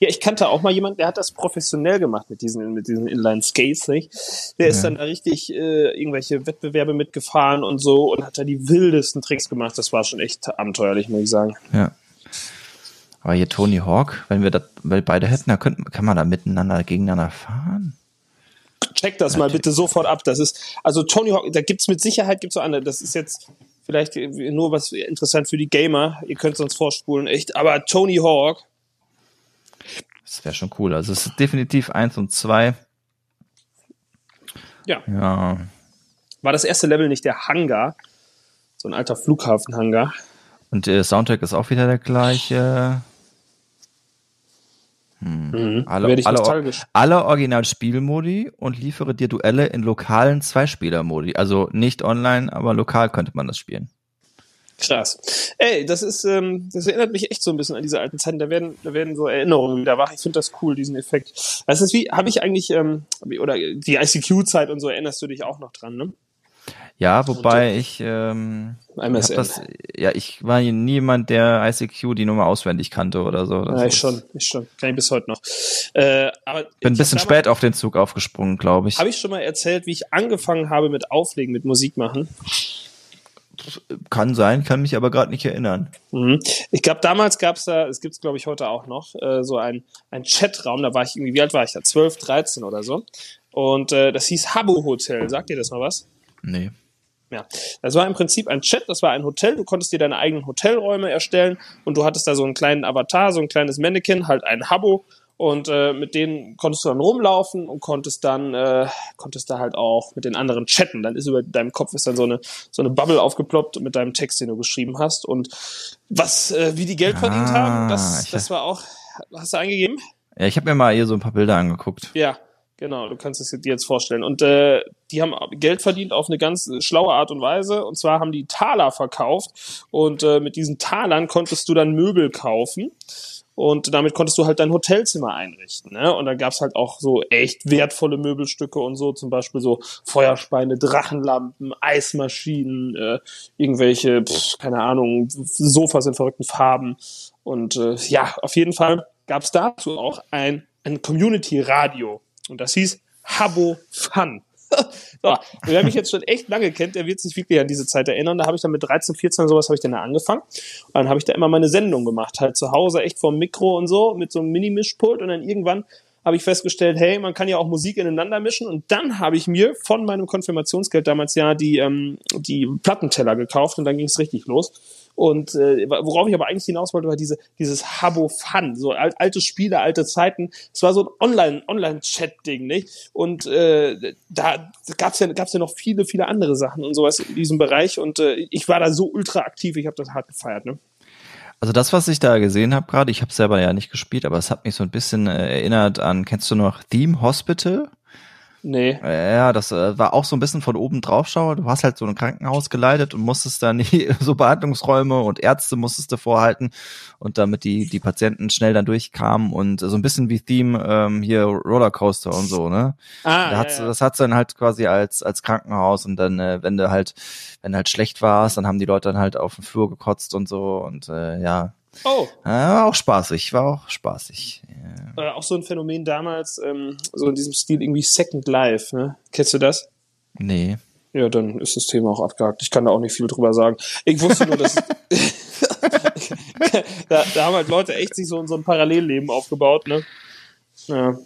Ja, ich kannte auch mal jemanden, der hat das professionell gemacht mit diesen, mit diesen Inline-Skates, nicht? Der ist dann da richtig äh, irgendwelche Wettbewerbe mitgefahren und so und hat da die wildesten Tricks gemacht. Das war schon echt abenteuerlich, muss ich sagen. Ja. Aber hier Tony Hawk, wenn wir das, weil beide hätten, da könnten, kann man da miteinander gegeneinander fahren? Check das mal bitte sofort ab. Das ist, also Tony Hawk, da gibt's mit Sicherheit gibt's so andere. Das ist jetzt vielleicht nur was interessant für die Gamer. Ihr könnt es uns vorspulen, echt. Aber Tony Hawk. Das wäre schon cool. Also es ist definitiv eins und zwei. Ja. Ja. War das erste Level nicht der Hangar? So ein alter Flughafenhangar. Und der Soundtrack ist auch wieder der gleiche. Hm. Alle, Werde ich alle, nostalgisch. alle Original-Spielmodi und liefere dir Duelle in lokalen Zweispieler-Modi. Also nicht online, aber lokal könnte man das spielen. Krass. Ey, das ist, ähm, das erinnert mich echt so ein bisschen an diese alten Zeiten. Da werden, da werden so Erinnerungen wieder wach. Ich finde das cool, diesen Effekt. Das ist wie, habe ich eigentlich, ähm, oder die ICQ-Zeit und so erinnerst du dich auch noch dran, ne? Ja, wobei ich, ähm, ich hab MSN. das, ja, ich war niemand, der ICQ die Nummer auswendig kannte oder so. Das Ja, ich schon, ich schon. Kann ich bis heute noch. Äh, aber Bin ein bisschen spät auf den Zug aufgesprungen, glaube ich. Habe ich schon mal erzählt, wie ich angefangen habe mit Auflegen, mit Musik machen? Kann sein, kann mich aber gerade nicht erinnern. Mhm. Ich glaube, damals gab es da, es gibt es glaube ich heute auch noch, äh, so ein, ein Chatraum, da war ich irgendwie, wie alt war ich da? 12, 13 oder so. Und äh, das hieß Habbo Hotel. Sagt ihr das mal was? Nee. Ja, das war im Prinzip ein Chat, das war ein Hotel, du konntest dir deine eigenen Hotelräume erstellen und du hattest da so einen kleinen Avatar, so ein kleines Mannequin, halt ein Habbo und äh, mit denen konntest du dann rumlaufen und konntest dann äh, konntest da halt auch mit den anderen chatten. Dann ist über deinem Kopf ist dann so eine so eine Bubble aufgeploppt mit deinem Text, den du geschrieben hast und was äh, wie die Geld verdient Ah, haben, das das war auch hast du eingegeben? Ja, ich habe mir mal hier so ein paar Bilder angeguckt. Ja, genau, du kannst es dir jetzt vorstellen. Und äh, die haben Geld verdient auf eine ganz schlaue Art und Weise. Und zwar haben die Taler verkauft und äh, mit diesen Talern konntest du dann Möbel kaufen. Und damit konntest du halt dein Hotelzimmer einrichten. Ne? Und da gab's halt auch so echt wertvolle Möbelstücke und so, zum Beispiel so Feuerspeine, Drachenlampen, Eismaschinen, äh, irgendwelche, pff, keine Ahnung, Sofas in verrückten Farben. Und äh, ja, auf jeden Fall gab's dazu auch ein, ein Community-Radio. Und das hieß Habbo Fun. so, wer mich jetzt schon echt lange kennt, der wird sich wirklich an diese Zeit erinnern. Da habe ich dann mit 13, 14 sowas habe ich dann da angefangen. Und dann habe ich da immer meine Sendung gemacht, halt zu Hause echt vorm Mikro und so mit so einem Mini-Mischpult und dann irgendwann habe ich festgestellt, hey, man kann ja auch Musik ineinander mischen und dann habe ich mir von meinem Konfirmationsgeld damals ja die ähm, die Plattenteller gekauft und dann ging es richtig los. Und äh, worauf ich aber eigentlich hinaus wollte, war diese, dieses Habbo Fun, so al alte Spiele, alte Zeiten. Es war so ein Online, Online-Chat-Ding, nicht? Und äh, da gab's ja, gab's ja noch viele, viele andere Sachen und sowas in diesem Bereich. Und äh, ich war da so ultra aktiv, ich habe das hart gefeiert, ne? Also das, was ich da gesehen habe gerade, ich habe selber ja nicht gespielt, aber es hat mich so ein bisschen äh, erinnert an, kennst du noch Theme Hospital? Nee. Ja, das äh, war auch so ein bisschen von oben draufschau. Du hast halt so ein Krankenhaus geleitet und musstest dann die, so Behandlungsräume und Ärzte musstest du vorhalten und damit die die Patienten schnell dann durchkamen und so ein bisschen wie Theme ähm, hier Rollercoaster und so, ne? Ah, da ja, hat's, ja. Das hat's dann halt quasi als als Krankenhaus und dann, äh, wenn du halt, wenn du halt schlecht warst, dann haben die Leute dann halt auf den Flur gekotzt und so und äh, ja, Oh, war auch spaßig, war auch spaßig. äh, auch so ein Phänomen damals, ähm, so in diesem Stil irgendwie Second Life, ne? Kennst du das? Nee. Ja, dann ist das Thema auch abgehakt. Ich kann da auch nicht viel drüber sagen. Ich wusste nur, dass da, da haben halt Leute echt sich so, so ein Parallelleben aufgebaut, ne? Ja.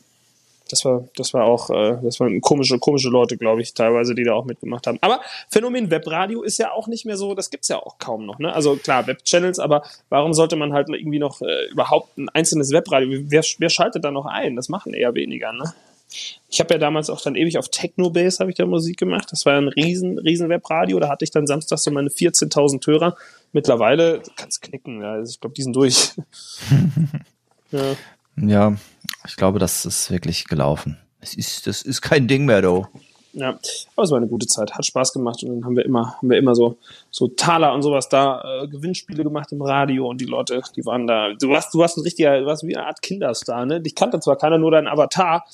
Das war, das war auch, äh, das waren komische, komische Leute, glaube ich, teilweise, die da auch mitgemacht haben. Aber Phänomen Webradio ist ja auch nicht mehr so, das gibt's ja auch kaum noch, ne? Also klar, Webchannels, aber warum sollte man halt irgendwie noch äh, überhaupt ein einzelnes Webradio? Wer, wer schaltet da noch ein? Das machen eher weniger, ne? Ich habe ja damals auch dann ewig auf Technobase habe ich da Musik gemacht. Das war ein riesen, riesen Webradio. Da hatte ich dann samstags so meine 14.000 Hörer. Mittlerweile kannst knicken. Ja. Also ich glaube, die sind durch. ja. Ja, ich glaube, das ist wirklich gelaufen. Es ist, das ist kein Ding mehr, though. Ja, aber es war eine gute Zeit, hat Spaß gemacht und dann haben wir immer, haben wir immer so, so Taler und sowas da, äh, Gewinnspiele gemacht im Radio und die Leute, die waren da. Du warst, du warst ein richtiger, du warst wie eine Art Kinderstar, ne? Dich kannte zwar keiner nur dein Avatar,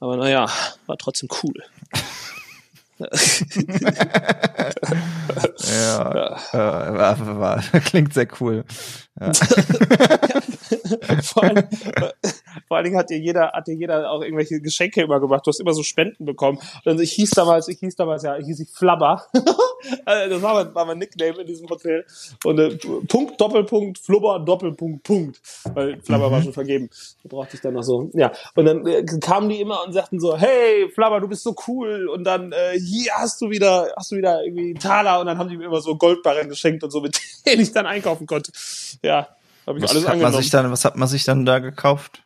aber naja, war trotzdem cool. Ja, Äh, war, war, klingt sehr cool. Ja. vor, allem, Vor allen Dingen hat dir jeder, hat dir jeder auch irgendwelche Geschenke immer gemacht. Du hast immer so Spenden bekommen. Und ich hieß damals, ich hieß damals ja, ich hieß ich Flabber. Also das war mein, war mein Nickname in diesem Hotel. Und äh, Punkt, Doppelpunkt, Flubber, Doppelpunkt, Punkt. Weil Flabber Mhm. war schon vergeben. Da brauchte ich dann noch so, ja. Und dann äh, kamen die immer und sagten so, hey, Flabber, du bist so cool. Und dann, äh, hier hast du wieder, hast du wieder irgendwie einen Taler. Und dann haben die mir immer so Goldbarren geschenkt und so, mit denen ich dann einkaufen konnte. Ja, habe ich Was alles hat, man angenommen. sich dann, was hat man sich dann da gekauft?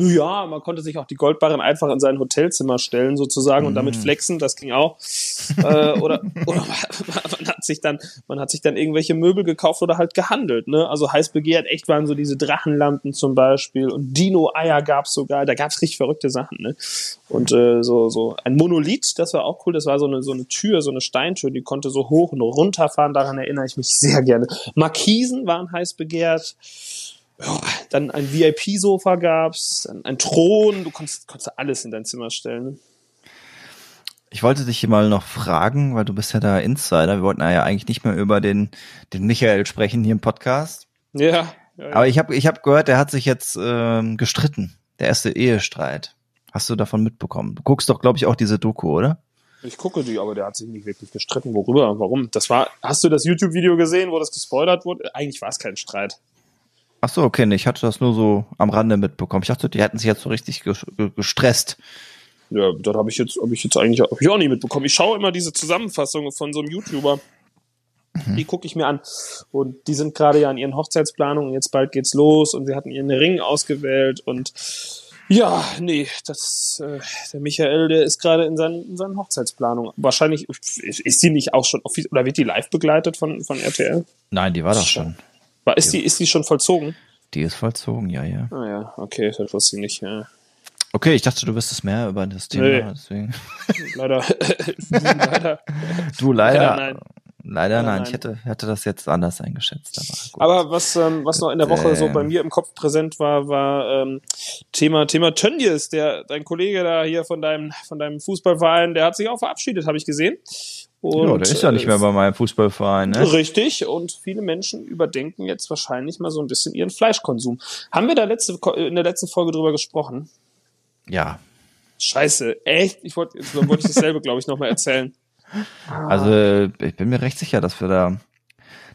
Ja, man konnte sich auch die Goldbarren einfach in sein Hotelzimmer stellen sozusagen und damit flexen, das ging auch. äh, oder oder man hat sich dann man hat sich dann irgendwelche Möbel gekauft oder halt gehandelt. Ne? Also heiß begehrt echt waren so diese Drachenlampen zum Beispiel und Dino-Eier gab's sogar. Da gab's richtig verrückte Sachen. Ne? Und äh, so so ein Monolith, das war auch cool. Das war so eine so eine Tür, so eine Steintür, die konnte so hoch und runter fahren. Daran erinnere ich mich sehr gerne. Markisen waren heiß begehrt ja, dann ein VIP-Sofa gab's, dann ein Thron, du konntest, konntest alles in dein Zimmer stellen. Ich wollte dich hier mal noch fragen, weil du bist ja da Insider. Wir wollten ja eigentlich nicht mehr über den, den Michael sprechen hier im Podcast. Ja, ja, ja. Aber ich habe ich hab gehört, der hat sich jetzt ähm, gestritten. Der erste Ehestreit. Hast du davon mitbekommen? Du guckst doch, glaube ich, auch diese Doku, oder? ich gucke die, aber der hat sich nicht wirklich gestritten. Worüber? Warum? Das war, hast du das YouTube-Video gesehen, wo das gespoilert wurde? Eigentlich war es kein Streit. Ach so, okay, ich hatte das nur so am Rande mitbekommen. Ich dachte, die hätten sich jetzt so richtig ges- ge- gestresst. Ja, das habe ich jetzt, habe ich jetzt eigentlich hab ich auch nicht mitbekommen. Ich schaue immer diese Zusammenfassungen von so einem YouTuber. Die gucke ich mir an. Und die sind gerade ja an ihren Hochzeitsplanungen. Jetzt bald geht's los und sie hatten ihren Ring ausgewählt und ja, nee, das, äh, der Michael, der ist gerade in seinen, in seinen Hochzeitsplanungen. Wahrscheinlich ist die nicht auch schon offiziell, oder wird die live begleitet von, von RTL? Nein, die war doch schon. War, ist die, ist die schon vollzogen? Die ist vollzogen, ja, ja. Ah ja, okay, das wusste ich nicht, ja. Okay, ich dachte, du wüsstest mehr über das Thema. Nee. Deswegen. Leider, leider. Du leider. Leider nein. Leider nein. nein. Ich hätte, hätte das jetzt anders eingeschätzt. Aber. Aber was, ähm, was noch in der Woche so Ähm. bei mir im Kopf präsent war, war ähm, Thema Thema Tönnies, der dein Kollege da hier von deinem von deinem Fußballverein, der hat sich auch verabschiedet, habe ich gesehen. Und, ja, der ist ja nicht äh, mehr bei meinem Fußballverein. Ne? Richtig, und viele Menschen überdenken jetzt wahrscheinlich mal so ein bisschen ihren Fleischkonsum. Haben wir da letzte, in der letzten Folge drüber gesprochen? Ja. Scheiße, echt? Ich wollte, jetzt wollte ich dasselbe, glaube ich, nochmal erzählen. Also ich bin mir recht sicher, dass wir da,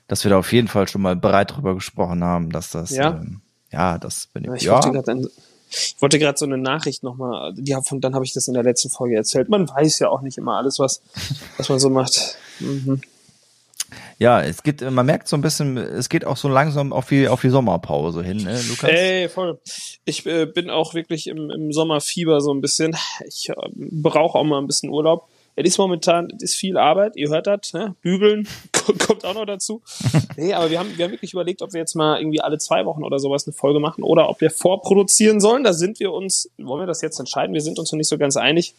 dass wir da auf jeden Fall schon mal bereit drüber gesprochen haben, dass das, Ja? ähm, ja, das bin ich. ich Ja, wollte gerade ein- ich wollte gerade so eine Nachricht nochmal, die hab von, dann habe ich das in der letzten Folge erzählt. Man weiß ja auch nicht immer alles, was, was man so macht. Mhm. ja, es geht, man merkt so ein bisschen, es geht auch so langsam auf die, auf die Sommerpause hin, ne, Lukas? Ey, voll. Ich äh, bin auch wirklich im, im Sommerfieber so ein bisschen. Ich äh, brauche auch mal ein bisschen Urlaub. Es ist momentan, es ist viel Arbeit, ihr hört das, ne? Bügeln kommt auch noch dazu. Nee, aber wir haben, wir haben wirklich überlegt, ob wir jetzt mal irgendwie alle zwei Wochen oder sowas eine Folge machen oder ob wir vorproduzieren sollen. Da sind wir uns, wollen wir das jetzt entscheiden? Wir sind uns noch nicht so ganz einig.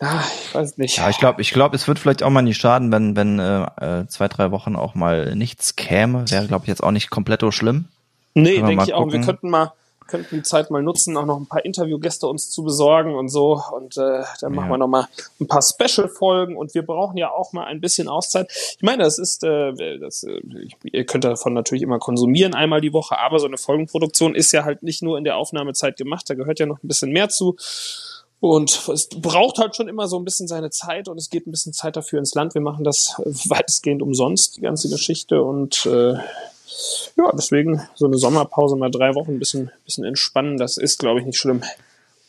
Ja, ich weiß nicht. Ja, ich glaube, ich glaube, es wird vielleicht auch mal nicht schaden, wenn, wenn äh, äh, zwei, drei Wochen auch mal nichts käme. Wäre, glaube ich, jetzt auch nicht komplett so schlimm. Nee, denke ich auch. Wir gucken. könnten mal, könnten die Zeit mal nutzen, auch noch ein paar Interviewgäste uns zu besorgen und so. Und äh, dann machen Ja. wir noch mal ein paar Special-Folgen. Und wir brauchen ja auch mal ein bisschen Auszeit. Ich meine, das ist, äh, das, äh, ihr könnt davon natürlich immer konsumieren, einmal die Woche. Aber so eine Folgenproduktion ist ja halt nicht nur in der Aufnahmezeit gemacht. Da gehört ja noch ein bisschen mehr zu. Und es braucht halt schon immer so ein bisschen seine Zeit und es geht ein bisschen Zeit dafür ins Land. Wir machen das weitestgehend umsonst, die ganze Geschichte. Und äh, ja, deswegen so eine Sommerpause mal drei Wochen ein bisschen, bisschen entspannen, das ist, glaube ich, nicht schlimm.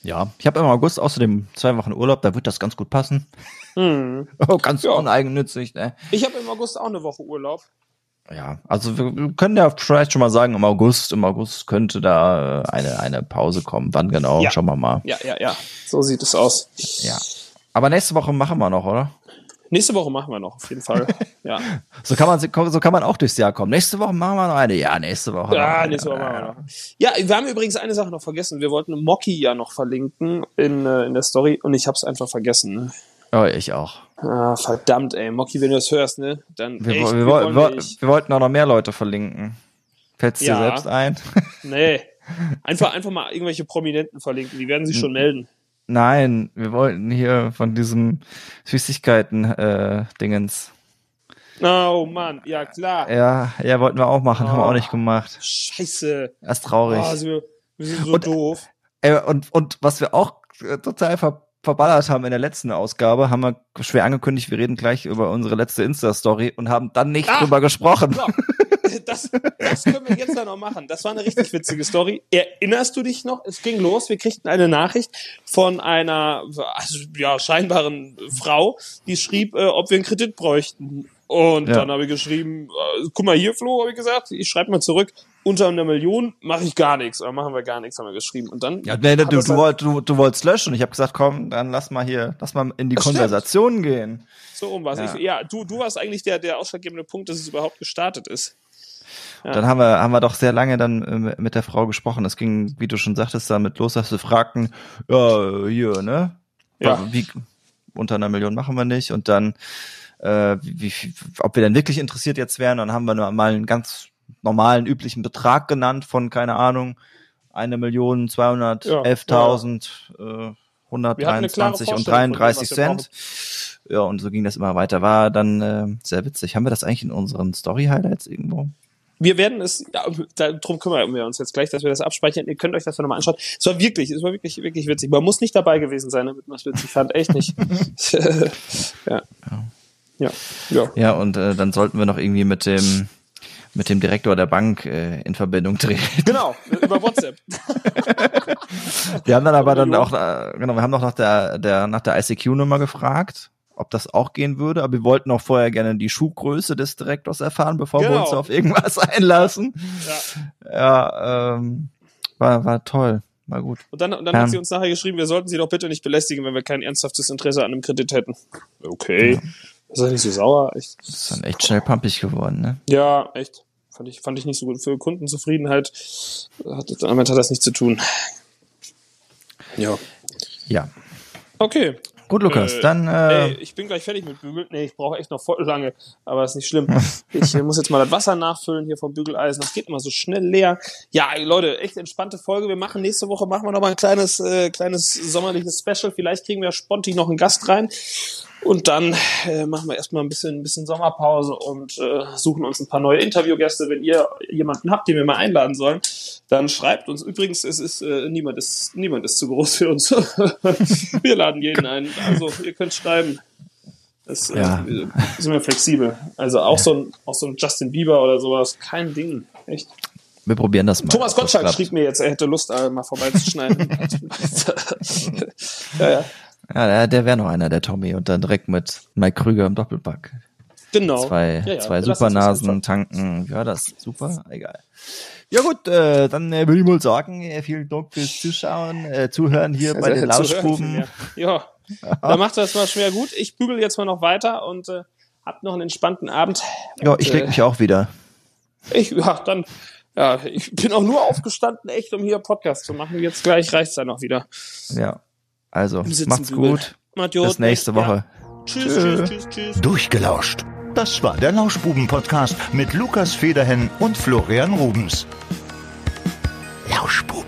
Ja, ich habe im August außerdem zwei Wochen Urlaub, da wird das ganz gut passen. Hm. Oh, ganz Ja. uneigennützig, ne? Ich habe im August auch eine Woche Urlaub. Ja, also wir können ja vielleicht schon mal sagen, im August, im August könnte da äh, eine, eine Pause kommen. Wann genau? Ja. Schauen wir mal. Ja, ja, ja. So sieht es aus. Ja. Aber nächste Woche machen wir noch, oder? Nächste Woche machen wir noch, auf jeden Fall. Ja, So kann man, so kann man auch durchs Jahr kommen. Nächste Woche machen wir noch eine. Ja, nächste Woche. ja nächste Woche machen wir noch. Ja, wir haben übrigens eine Sache noch vergessen. Wir wollten Mocky ja noch verlinken in, äh, in der Story und ich habe es einfach vergessen. Ne? Oh, ich auch. Ah, verdammt, ey. Mocky, wenn du das hörst, ne? Dann Wir, echt, wir, wir, wollen wir, wollten auch noch mehr Leute verlinken. Fällt's dir Ja. selbst ein? Nee. Einfach, einfach mal irgendwelche Prominenten verlinken, die werden sich schon melden. Nein, wir wollten hier von diesem Süßigkeiten-Dingens. Oh Mann, ja klar. ja, ja, wollten wir auch machen, haben wir Oh. auch nicht gemacht. Scheiße. Das ist traurig. Oh, sind wir, Wir sind so Und- doof. Äh, und, und was wir auch äh, total ver verballert haben in der letzten Ausgabe, haben wir schwer angekündigt, wir reden gleich über unsere letzte Insta-Story und haben dann nicht Ah! drüber gesprochen. So, das, das können wir jetzt dann noch machen. Das war eine richtig witzige Story. Erinnerst du dich noch? Es ging los. Wir kriegten eine Nachricht von einer also, ja, scheinbaren Frau, die schrieb, äh, ob wir einen Kredit bräuchten. Und Ja. dann habe ich geschrieben, äh, guck mal hier, Flo, habe ich gesagt, ich schreibe mal zurück, unter einer Million mache ich gar nichts, oder machen wir gar nichts, haben wir geschrieben. Und dann Ja, nee, hat du, du, halt- du, du wolltest löschen. Ich habe gesagt, komm, dann lass mal hier, lass mal in die. Konversation gehen. so rum was. Ja. Ich, ja, du, du warst eigentlich der, der ausschlaggebende Punkt, dass es überhaupt gestartet ist. Ja. Dann haben wir, haben wir doch sehr lange dann äh, mit der Frau gesprochen. Das ging, wie du schon sagtest, damit los, dass wir fragten, ja, hier, ne? Ja. Wie, unter einer Million machen wir nicht. Und dann, äh, wie, wie, ob wir denn wirklich interessiert jetzt wären. Dann haben wir nur mal einen ganz normalen, üblichen Betrag genannt von, keine Ahnung, eine Million, 211.000, äh, Wir hatten eine klare 123 und Vorstellung von dem, 33 was wir Cent. Ja, und so ging das immer weiter. War dann äh, sehr witzig. Haben wir das eigentlich in unseren Story-Highlights irgendwo? Wir werden es, ja, darum kümmern wir uns jetzt gleich, dass wir das abspeichern. Ihr könnt euch das nochmal anschauen. Es war wirklich, es war wirklich, wirklich witzig. Man muss nicht dabei gewesen sein, damit man es witzig fand. Echt nicht. ja. Ja. Ja. Ja, und äh, dann sollten wir noch irgendwie mit dem mit dem Direktor der Bank äh, in Verbindung treten. Genau, über WhatsApp. Wir haben dann aber dann auch, äh, genau, wir haben noch nach der, der nach der ICQ-Nummer gefragt, ob das auch gehen würde, aber wir wollten auch vorher gerne die Schuhgröße des Direktors erfahren, bevor wir Genau. uns auf irgendwas einlassen. Ja. Ja, ähm, war, war toll, war gut. Und dann, und dann Ja. hat sie uns nachher geschrieben, wir sollten sie doch bitte nicht belästigen, wenn wir kein ernsthaftes Interesse an einem Kredit hätten. Okay. Ist das nicht so sauer? Echt? Das ist dann echt schnell pumpig geworden, ne? Ja, echt. Fand ich, fand ich nicht so gut. Für Kundenzufriedenheit hat, damit hat das nichts zu tun. Ja. Ja. Okay. Gut, Lukas, Äh, dann äh, Ey, ich bin gleich fertig mit Bügeln. Nee, ich brauche echt noch voll lange, aber ist nicht schlimm. Ich muss jetzt mal das Wasser nachfüllen hier vom Bügeleisen. Das geht immer so schnell leer. Ja, Leute, echt entspannte Folge. Wir machen nächste Woche machen wir noch mal ein kleines äh, kleines sommerliches Special. Vielleicht kriegen wir sponti noch einen Gast rein. Und dann äh, machen wir erstmal ein bisschen, ein bisschen Sommerpause und äh, suchen uns ein paar neue Interviewgäste. Wenn ihr jemanden habt, den wir mal einladen sollen, dann schreibt uns. Übrigens, es ist äh, niemand ist niemand ist zu groß für uns. wir laden jeden ein. Also ihr könnt schreiben. Das, äh, Ja. wir sind wir flexibel. Also auch so ein auch so ein Justin Bieber oder sowas, kein Ding. Echt. wir probieren das mal. Thomas Gottschalk schrieb mir jetzt, er hätte Lust, äh, mal vorbeizuschneiden. ja, ja. Ja, der, der wäre noch einer, der Tommy. Und dann direkt mit Mike Krüger im Doppelpack. Genau. Zwei, ja, ja. zwei Supernasen tanken. Ja, das ist super. Egal. Ja gut, äh, dann äh, würde ich mal sagen, äh, vielen Dank fürs Zuschauen, äh, Zuhören hier bei den Lauschbuben. vielmehr. Ja, dann macht das mal schwer gut. Ich bügel jetzt mal noch weiter und äh, habt noch einen entspannten Abend. Ja, Und, ich leg äh, mich auch wieder. Ich, ja, dann, ja, ich bin auch nur aufgestanden, echt, um hier Podcast zu machen. Jetzt gleich reicht's dann auch wieder. Ja. Also, macht's gut. Bis nächste ja. Woche. Tschüss, tschüss, tschüss, tschüss. Durchgelauscht. Das war der Lauschbuben-Podcast mit Lukas Federhen und Florian Rubens. Lauschbuben.